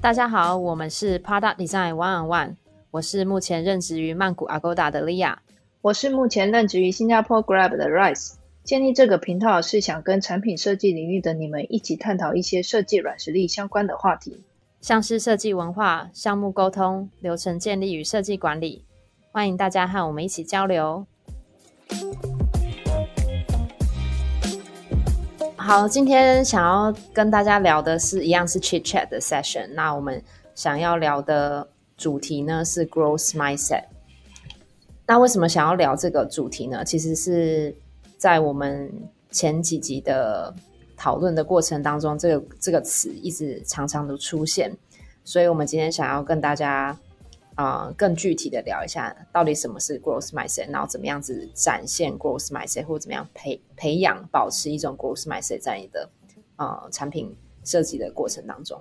大家好，我们是 Product Design One on One，我是目前任职于曼谷 Agoda 的 Lia，我是目前任职于新加坡 Grab 的 Rice。建立这个频道是想跟产品设计领域的你们一起探讨一些设计软实力相关的话题，像是设计文化、项目沟通、流程建立与设计管理。欢迎大家和我们一起交流。好，今天想要跟大家聊的是一样是 chit chat 的 session。那我们想要聊的主题呢是 growth mindset。那为什么想要聊这个主题呢？其实是在我们前几集的讨论的过程当中，这个这个词一直常常的出现。所以我们今天想要跟大家。啊，更具体的聊一下，到底什么是 growth mindset，然后怎么样子展现 growth mindset，或怎么样培培养、保持一种 growth mindset 在你的啊产品设计的过程当中。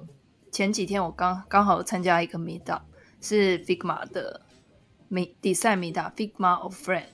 前几天我刚刚好参加一个 meetup，是 Figma 的 design meetup，Figma of Friend。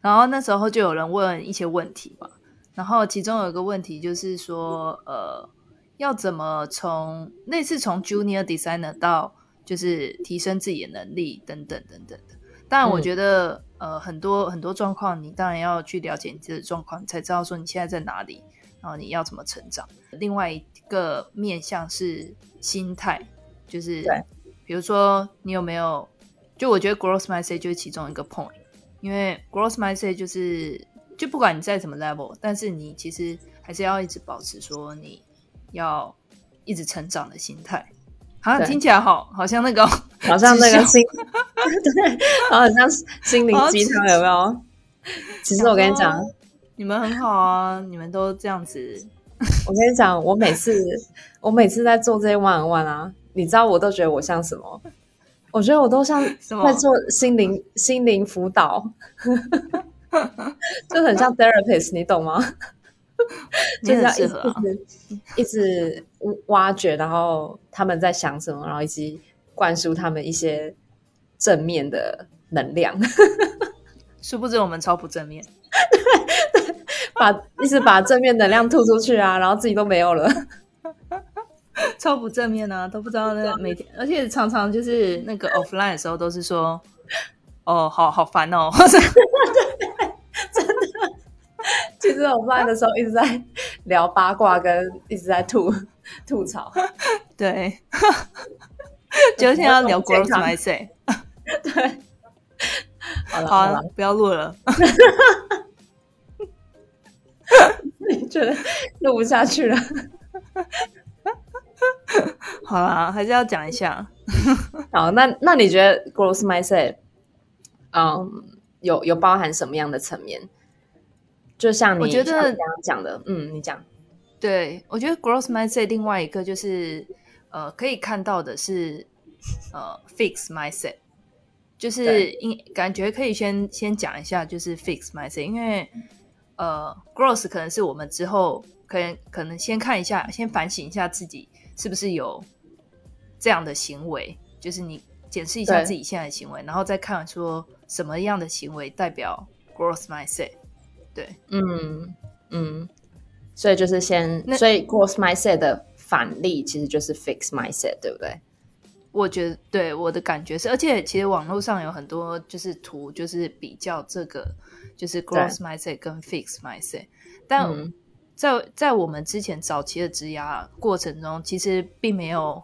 然后那时候就有人问一些问题嘛，然后其中有一个问题就是说，呃，要怎么从类似从 junior designer 到就是提升自己的能力等等等等的。当然，我觉得呃很多很多状况，你当然要去了解你自己的状况，你才知道说你现在在哪里，然后你要怎么成长。另外一个面向是心态，就是比如说你有没有，就我觉得 growth mindset 就是其中一个 point，因为 growth mindset 就是就不管你在什么 level，但是你其实还是要一直保持说你要一直成长的心态。啊，听起来好，好像那个，好像那个心，对，好像心灵鸡汤，有没有？其实我跟你讲，你们很好啊，你们都这样子。我跟你讲，我每次，我每次在做这些万万啊，你知道，我都觉得我像什么？我觉得我都像在做心灵心灵辅导，就很像 therapist，你懂吗？就是要一直一直挖掘，然后他们在想什么，然后以及灌输他们一些正面的能量。殊不知我们超不正面，把一直把正面能量吐出去啊，然后自己都没有了，超不正面啊，都不知道那每天，而且常常就是那个 offline 的时候都是说，哦，好好烦哦。其实我们的时候一直在聊八卦，跟一直在吐 吐槽。对，今天要聊 growth mindset。对，好了好了，不要录了。你觉得录不下去了？好了，还是要讲一下。好，那那你觉得 growth mindset，嗯，有有包含什么样的层面？就像你觉得刚刚讲的，嗯，你讲，对我觉得 growth mindset 另外一个就是呃，可以看到的是呃 fix mindset，就是应感觉可以先先讲一下，就是 fix mindset，因为呃 growth 可能是我们之后可能可能先看一下，先反省一下自己是不是有这样的行为，就是你检视一下自己现在的行为，然后再看说什么样的行为代表 growth mindset。对，嗯嗯，所以就是先，所以 growth mindset 的反例其实就是 fix mindset，对不对？我觉得对我的感觉是，而且其实网络上有很多就是图，就是比较这个就是 gross mindset 跟 fix mindset，但在在我们之前早期的职涯过程中，其实并没有，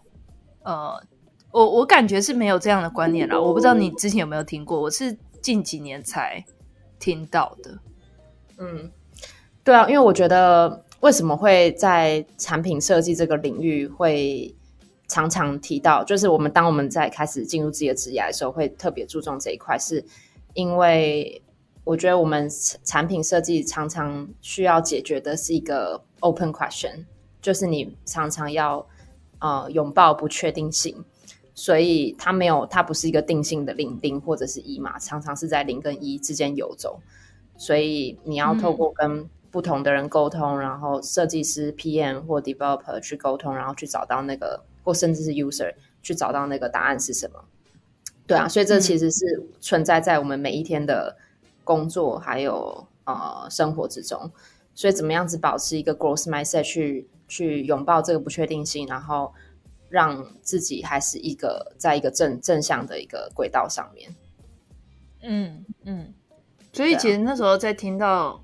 呃，我我感觉是没有这样的观念啦。我不知道你之前有没有听过，我是近几年才听到的。嗯，对啊，因为我觉得为什么会在产品设计这个领域会常常提到，就是我们当我们在开始进入自己的职业的时候，会特别注重这一块，是因为我觉得我们产品设计常常需要解决的是一个 open question，就是你常常要呃拥抱不确定性，所以它没有，它不是一个定性的零零或者是一嘛，常常是在零跟一之间游走。所以你要透过跟不同的人沟通，然后设计师、PM 或 developer 去沟通，然后去找到那个，或甚至是 user 去找到那个答案是什么。对啊，所以这其实是存在在我们每一天的工作还有呃生活之中。所以怎么样子保持一个 growth mindset 去去拥抱这个不确定性，然后让自己还是一个在一个正正向的一个轨道上面。嗯嗯，所以其实那时候在听到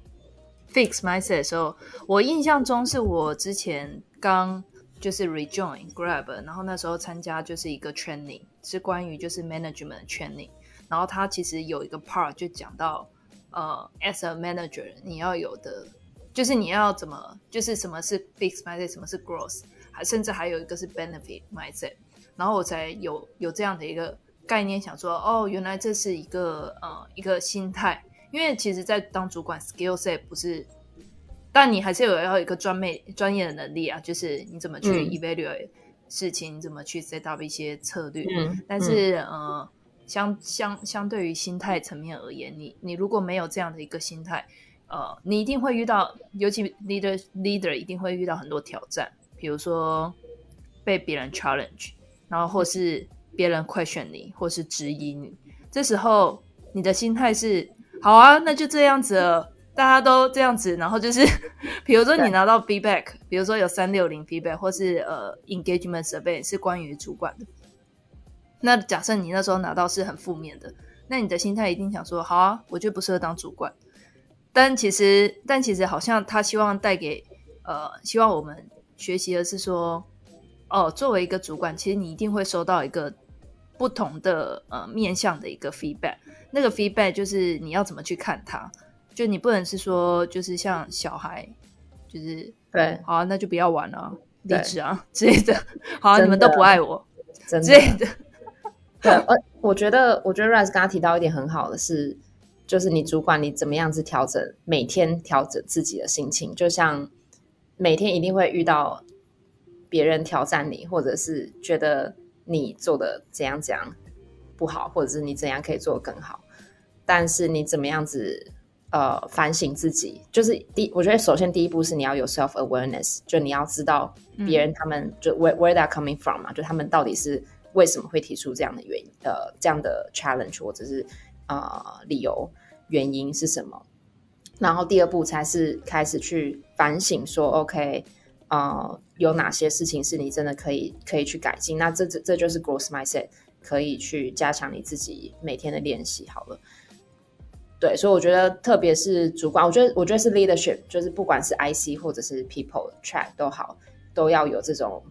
fix mindset 的时候，我印象中是我之前刚就是 rejoin Grab，然后那时候参加就是一个 training，是关于就是 management training，然后他其实有一个 part 就讲到呃，as a manager 你要有的。就是你要怎么，就是什么是 fixed mindset，什么是 growth，还甚至还有一个是 benefit mindset，然后我才有有这样的一个概念，想说哦，原来这是一个呃一个心态，因为其实，在当主管 skill set 不是，但你还是有要一个专业专业的能力啊，就是你怎么去 evaluate 事情，怎么去 set up 一些策略，但是呃，相相相对于心态层面而言，你你如果没有这样的一个心态。呃，你一定会遇到，尤其 leader leader 一定会遇到很多挑战，比如说被别人 challenge，然后或是别人 question 你，或是质疑你。这时候你的心态是好啊，那就这样子了，大家都这样子。然后就是，比如说你拿到 feedback，比如说有三六零 feedback，或是呃 engagement survey 是关于主管的。那假设你那时候拿到是很负面的，那你的心态一定想说，好啊，我就不适合当主管。但其实，但其实好像他希望带给呃，希望我们学习的是说，哦，作为一个主管，其实你一定会收到一个不同的呃面向的一个 feedback。那个 feedback 就是你要怎么去看它，就你不能是说就是像小孩，就是对，好，那就不要玩了，离职啊 之类的。好，你们都不爱我之类的。对，呃，我觉得，我觉得 Rise 刚刚提到一点很好的是。就是你主管，你怎么样子调整每天调整自己的心情？就像每天一定会遇到别人挑战你，或者是觉得你做的怎样怎样不好，或者是你怎样可以做得更好。但是你怎么样子呃反省自己？就是第，我觉得首先第一步是你要有 self awareness，就你要知道别人他们就 where where they are coming from 嘛，就他们到底是为什么会提出这样的原因呃这样的 challenge 或者是。呃，理由原因是什么？然后第二步才是开始去反省，说 OK，啊，有哪些事情是你真的可以可以去改进？那这这这就是 growth mindset，可以去加强你自己每天的练习。好了，对，所以我觉得，特别是主管，我觉得我觉得是 leadership，就是不管是 IC 或者是 people track 都好，都要有这种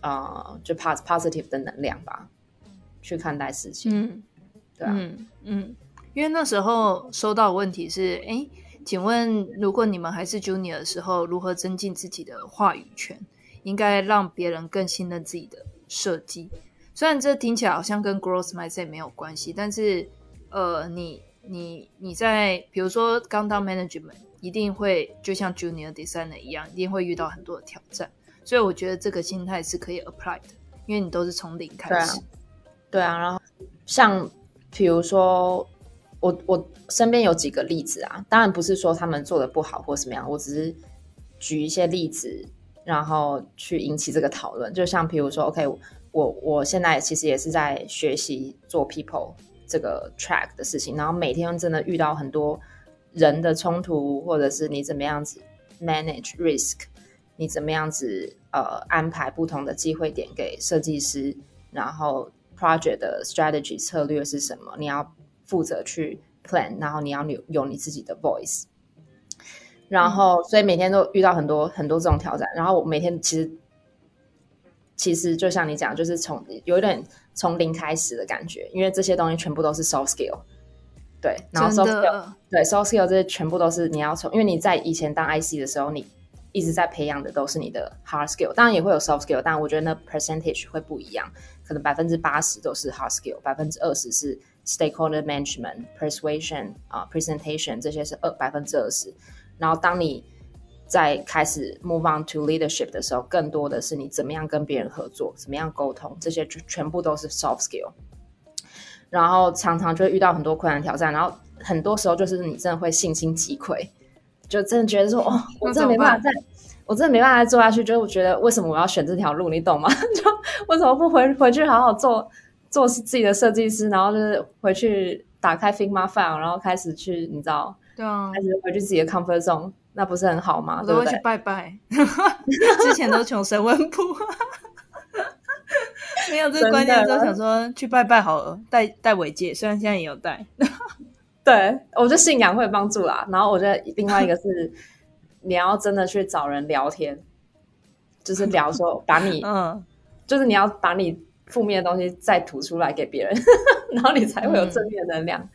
啊，就 pos positive 的能量吧，去看待事情。嗯。嗯嗯，因为那时候收到问题是，哎，请问如果你们还是 junior 的时候，如何增进自己的话语权？应该让别人更信任自己的设计。虽然这听起来好像跟 growth mindset 没有关系，但是，呃，你你你在比如说刚当 management，一定会就像 junior designer 一样，一定会遇到很多的挑战。所以我觉得这个心态是可以 apply 的，因为你都是从零开始。对啊，然后像。比如说，我我身边有几个例子啊，当然不是说他们做的不好或什么样，我只是举一些例子，然后去引起这个讨论。就像比如说，OK，我我现在其实也是在学习做 people 这个 track 的事情，然后每天真的遇到很多人的冲突，或者是你怎么样子 manage risk，你怎么样子呃安排不同的机会点给设计师，然后。project 的 strategy 策略是什么？你要负责去 plan，然后你要有有你自己的 voice，然后所以每天都遇到很多很多这种挑战。然后我每天其实其实就像你讲，就是从有一点从零开始的感觉，因为这些东西全部都是 soft skill，对，然后 soft skill 对 soft skill 这些全部都是你要从，因为你在以前当 IC 的时候，你一直在培养的都是你的 hard skill，当然也会有 soft skill，但我觉得那 percentage 会不一样。可能百分之八十都是 hard skill，百分之二十是 stakeholder management、persuasion 啊、presentation 这些是二百分之二十。然后当你在开始 move on to leadership 的时候，更多的是你怎么样跟别人合作，怎么样沟通，这些全全部都是 soft skill。然后常常就会遇到很多困难挑战，然后很多时候就是你真的会信心击溃，就真的觉得说 哦，我真的没办法再。我真的没办法再做下去，就是我觉得为什么我要选这条路，你懂吗？就为什么不回回去好好做做自己的设计师，然后就是回去打开 Figma file，然后开始去你知道，对啊，开始回去自己的 comfort zone，那不是很好吗？我都会去拜拜，之前都穷神问卜，没有这个观念之后想说去拜拜好了，带带尾戒，虽然现在也有带。对，我觉得信仰会帮助啦。然后我觉得另外一个是，你要真的去找人聊天，就是聊说把你，嗯，就是你要把你负面的东西再吐出来给别人，然后你才会有正面能量。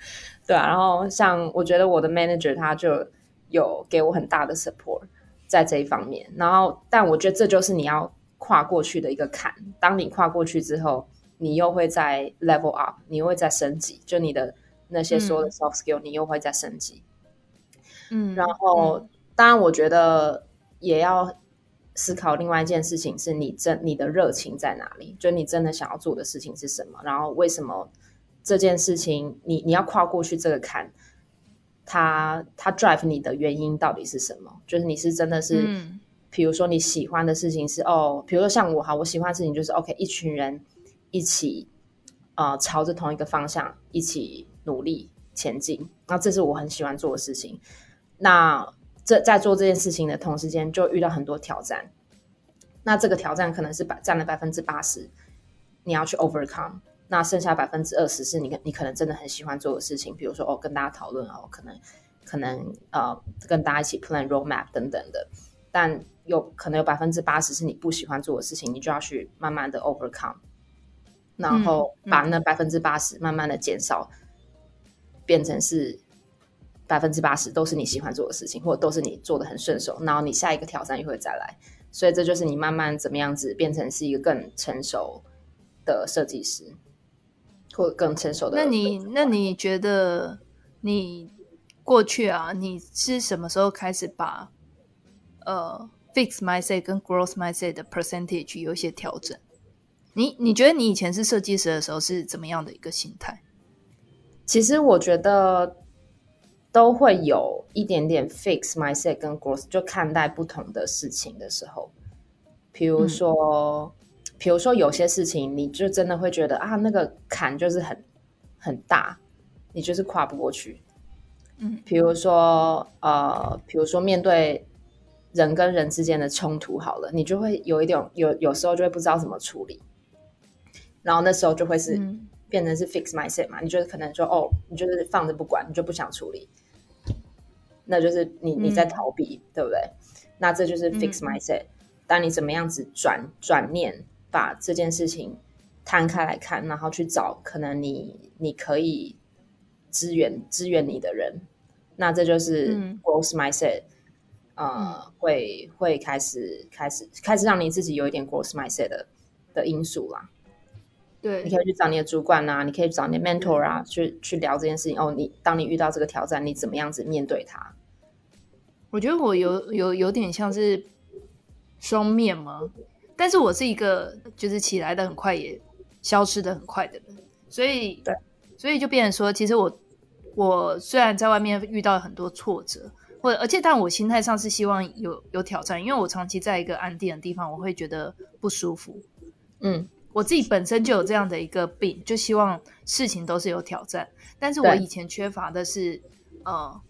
对啊，然后像我觉得我的 manager 他就有给我很大的 support 在这一方面。然后，但我觉得这就是你要跨过去的一个坎。当你跨过去之后，你又会在 level up，你又会在升级，就你的。那些所有的 soft skill，你又会再升级。嗯，然后当然，我觉得也要思考另外一件事情，是你真你的热情在哪里？就你真的想要做的事情是什么？然后为什么这件事情你你要跨过去这个坎？它它 drive 你的原因到底是什么？就是你是真的是，比如说你喜欢的事情是哦，比如说像我哈，我喜欢的事情就是 OK，一群人一起呃朝着同一个方向一起。努力前进，那这是我很喜欢做的事情。那这在做这件事情的同时间，就遇到很多挑战。那这个挑战可能是百占了百分之八十，你要去 overcome。那剩下百分之二十是你你可能真的很喜欢做的事情，比如说哦跟大家讨论哦，可能可能呃跟大家一起 plan roadmap 等等的。但有可能有百分之八十是你不喜欢做的事情，你就要去慢慢的 overcome，然后把那百分之八十慢慢的减少。变成是百分之八十都是你喜欢做的事情，或者都是你做的很顺手，然后你下一个挑战又会再来，所以这就是你慢慢怎么样子变成是一个更成熟的设计师，或者更成熟的。那你那你觉得你过去啊，你是什么时候开始把呃 fix mindset 跟 growth mindset 的 percentage 有一些调整？你你觉得你以前是设计师的时候是怎么样的一个心态？其实我觉得都会有一点点 fix mindset 跟 growth，就看待不同的事情的时候，比如说，比如说有些事情，你就真的会觉得啊，那个坎就是很很大，你就是跨不过去。嗯，比如说呃，比如说面对人跟人之间的冲突，好了，你就会有一点有有时候就会不知道怎么处理，然后那时候就会是。变成是 fix mindset 嘛？你就是可能说哦，你就是放着不管，你就不想处理，那就是你你在逃避，对不对？那这就是 fix mindset。当你怎么样子转转念，把这件事情摊开来看，然后去找可能你你可以支援支援你的人，那这就是 growth mindset。呃，会会开始开始开始让你自己有一点 growth mindset 的的因素啦。对，你可以去找你的主管啊，你可以找你的 mentor 啊，去去聊这件事情。哦，你当你遇到这个挑战，你怎么样子面对它？我觉得我有有有点像是双面吗？但是我是一个就是起来的很快，也消失的很快的人，所以对，所以就变成说，其实我我虽然在外面遇到很多挫折，或者而且但我心态上是希望有有挑战，因为我长期在一个安定的地方，我会觉得不舒服。嗯。我自己本身就有这样的一个病，就希望事情都是有挑战。但是我以前缺乏的是，呃，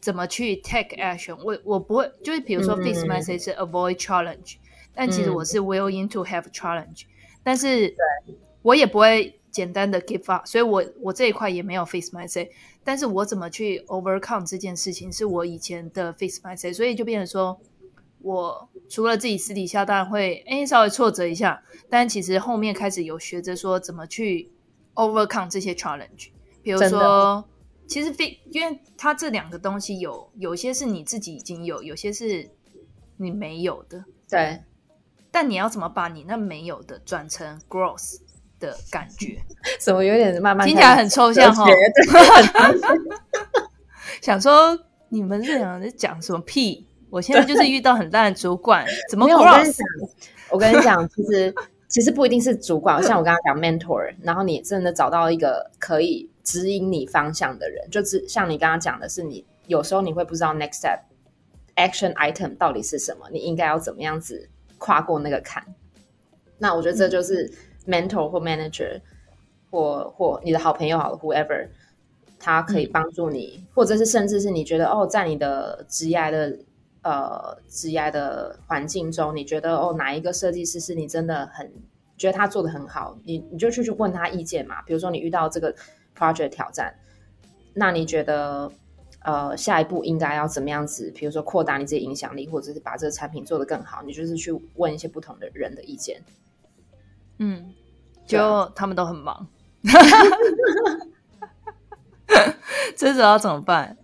怎么去 take action。我我不会，就是比如说 fix message 是 avoid challenge，但其实我是 willing to have challenge。但是我也不会简单的 give up，所以我我这一块也没有 fix message。但是我怎么去 overcome 这件事情，是我以前的 fix message，所以就变成说。我除了自己私底下当然会哎稍微挫折一下，但其实后面开始有学着说怎么去 overcome 这些 challenge。比如说，其实非因为它这两个东西有有些是你自己已经有，有些是你没有的。对。但你要怎么把你那没有的转成 growth 的感觉？怎么有点慢慢听起来很抽象哈？想说你们这两人在讲什么屁？我现在就是遇到很大的主管，怎么？我跟你讲，我跟你讲，其实其实不一定是主管，像我刚刚讲 mentor，然后你真的找到一个可以指引你方向的人，就是像你刚刚讲的是，你有时候你会不知道 next step action item 到底是什么，你应该要怎么样子跨过那个坎。那我觉得这就是 mentor 或 manager 或或你的好朋友好了，whoever，他可以帮助你，或者是甚至是你觉得哦，在你的职业的呃职业的环境中，你觉得哦哪一个设计师是你真的很觉得他做的很好，你你就去去问他意见嘛。比如说你遇到这个 project 挑战，那你觉得呃下一步应该要怎么样子？比如说扩大你自己影响力，或者是把这个产品做得更好，你就是去问一些不同的人的意见。嗯，就他们都很忙，这时候要怎么办？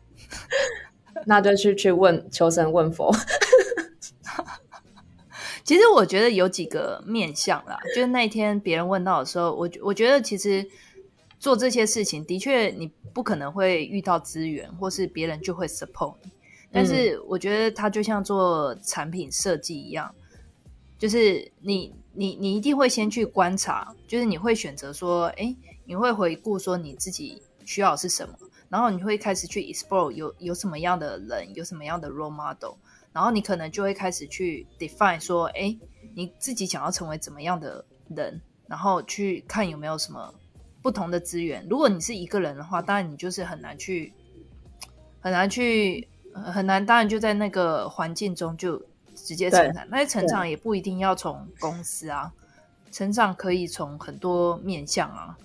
那就去去问求神问佛。其实我觉得有几个面向啦，就是那天别人问到的时候，我我觉得其实做这些事情的确你不可能会遇到资源，或是别人就会 support 你。但是我觉得它就像做产品设计一样，就是你你你一定会先去观察，就是你会选择说，哎，你会回顾说你自己需要是什么，然后你会开始去 explore 有有什么样的人，有什么样的 role model。然后你可能就会开始去 define 说，哎，你自己想要成为怎么样的人，然后去看有没有什么不同的资源。如果你是一个人的话，当然你就是很难去，很难去，很难。当然就在那个环境中就直接成长。那些成长也不一定要从公司啊，成长可以从很多面向啊。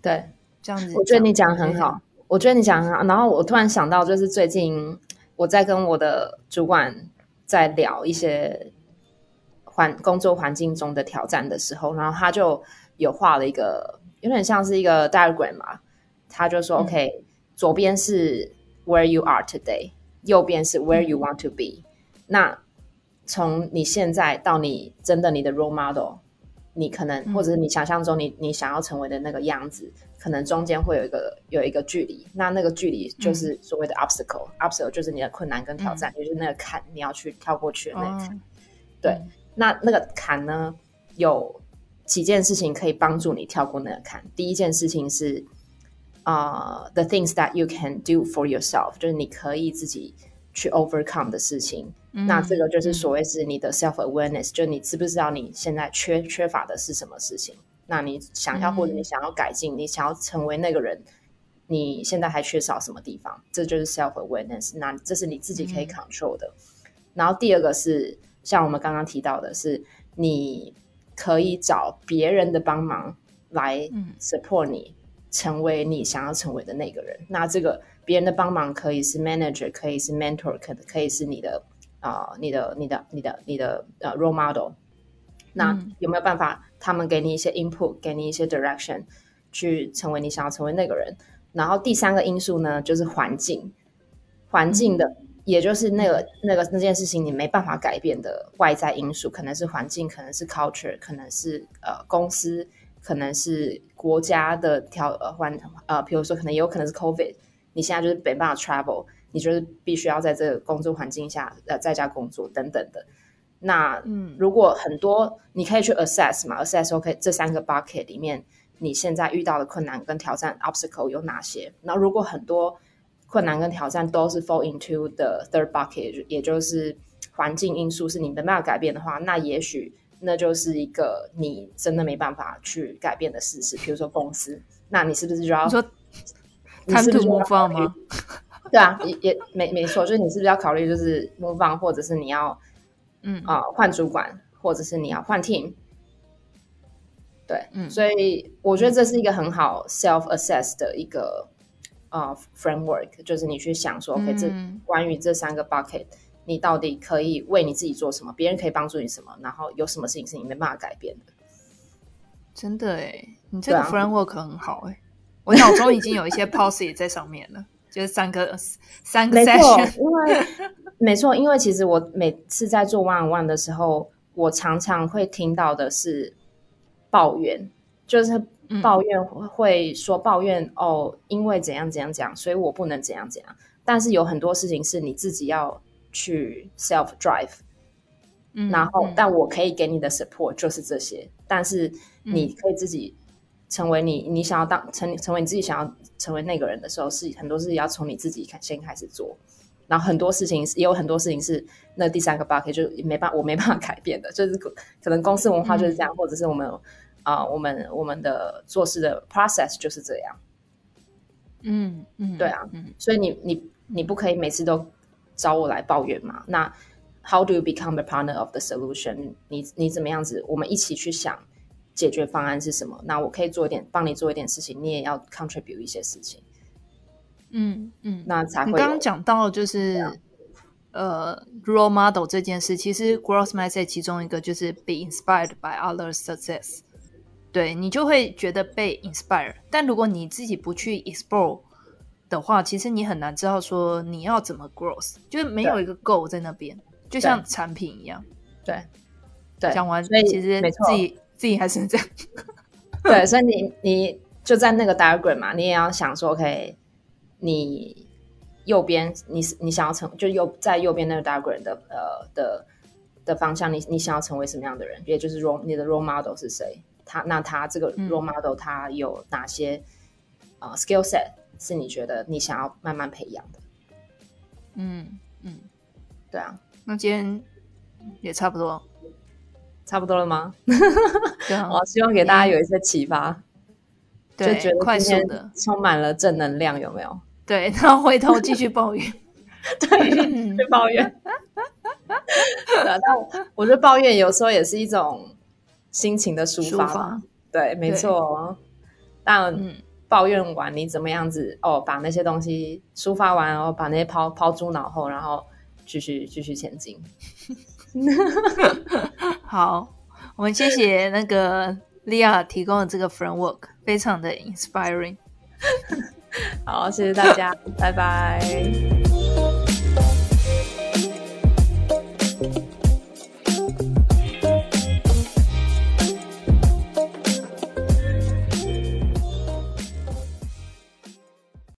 对，这样子。我觉得你讲很好，我觉得你讲很好。然后我突然想到，就是最近。我在跟我的主管在聊一些环工作环境中的挑战的时候，然后他就有画了一个有点像是一个 diagram 嘛，他就说：“OK，左边是 where you are today，右边是 where you want to be。那从你现在到你真的你的 role model，你可能或者是你想象中你你想要成为的那个样子。”可能中间会有一个有一个距离，那那个距离就是所谓的 obstacle，obstacle 就是你的困难跟挑战，就是那个坎你要去跳过去的那个坎。对，那那个坎呢，有几件事情可以帮助你跳过那个坎。第一件事情是啊，the things that you can do for yourself，就是你可以自己去 overcome 的事情。那这个就是所谓是你的 self awareness，就你知不知道你现在缺缺乏的是什么事情。那你想要或者你想要改进，你想要成为那个人，你现在还缺少什么地方？这就是 self awareness。那这是你自己可以 control 的。然后第二个是像我们刚刚提到的，是你可以找别人的帮忙来 support 你成为你想要成为的那个人。那这个别人的帮忙可以是 manager，可以是 mentor，可可以是你的啊，你的你的你的你的呃 role model。那有没有办法？他们给你一些 input，给你一些 direction，去成为你想要成为那个人。然后第三个因素呢，就是环境，环境的，也就是那个那个那件事情你没办法改变的外在因素，可能是环境，可能是 culture，可能是呃公司，可能是国家的条呃环呃，比如说可能也有可能是 covid，你现在就是没办法 travel，你就是必须要在这个工作环境下呃在家工作等等的。那嗯，如果很多你可以去 assess 嘛，assess OK 这三个 bucket 里面，你现在遇到的困难跟挑战 obstacle 有哪些？那如果很多困难跟挑战都是 fall into the third bucket，也就是环境因素是你没办法改变的话，那也许那就是一个你真的没办法去改变的事实。比如说公司，那你是不是就要说谈吐模仿吗？对啊，也也没没错，就是你是不是要考虑就是模仿，或者是你要。嗯啊，换主管，或者是你要换 team，对，嗯，所以我觉得这是一个很好 self assess 的一个啊 framework，就是你去想说，OK，这关于这三个 bucket，你到底可以为你自己做什么？别人可以帮助你什么？然后有什么事情是你没办法改变的？真的哎，你这个 framework 很好哎，我脑中已经有一些 policy 在上面了，就是三个三个 session，因为。没错，因为其实我每次在做 one on one 的时候，我常常会听到的是抱怨，就是抱怨会说抱怨哦，因为怎样怎样讲，所以我不能怎样怎样。但是有很多事情是你自己要去 self drive，然后但我可以给你的 support 就是这些，但是你可以自己成为你你想要当成成为你自己想要成为那个人的时候，是很多事情要从你自己开先开始做。然后很多事情也有很多事情是那第三个 bucket 就没办我没办法改变的，就是可能公司文化就是这样，或者是我们啊、我们我们的做事的 process 就是这样。嗯嗯，对啊嗯所以你你你不可以每次都找我来抱怨嘛？那 How do you become a partner of the solution？你你怎么样子？我们一起去想解决方案是什么？那我可以做一点，帮你做一点事情，你也要 contribute 一些事情，嗯嗯。那才会你刚刚讲到就是、呃 role model 这件事，其实 growth mindset 其中一个就是 be inspired by others' success。对你就会觉得被 inspire，但如果你自己不去 explore 的话，其实你很难知道说你要怎么 growth，就是没有一个 goal 在那边，就像产品一样。对对讲完，所以其实自己自己还是这样。对，所以你你就在那个 diagram 嘛，你也要想说，OK，你右边你你想要成就右在右边那个 diagram 的呃的的方向，你你想要成为什么样的人？也就是 role 你的 role model 是谁？他那他这个嗯 role model 他有哪些呃 skill set 是你觉得你想要慢慢培养的？嗯嗯，对啊，那今天也差不多。差不多了吗？我希望给大家有一些启发，就对觉得快今天速的，充满了正能量，有没有？对，然后回头继续抱怨。对，继续抱怨。对啊，但我我觉得抱怨有时候也是一种心情的抒发抒发嘛。对，没错。但嗯抱怨完你怎么样子？哦，把那些东西抒发完，然后把那些抛抛诸脑后，然后继续继续前进。好，我们谢谢那个利亚提供的这个 framework，非常的 inspiring。好，谢谢大家，拜拜。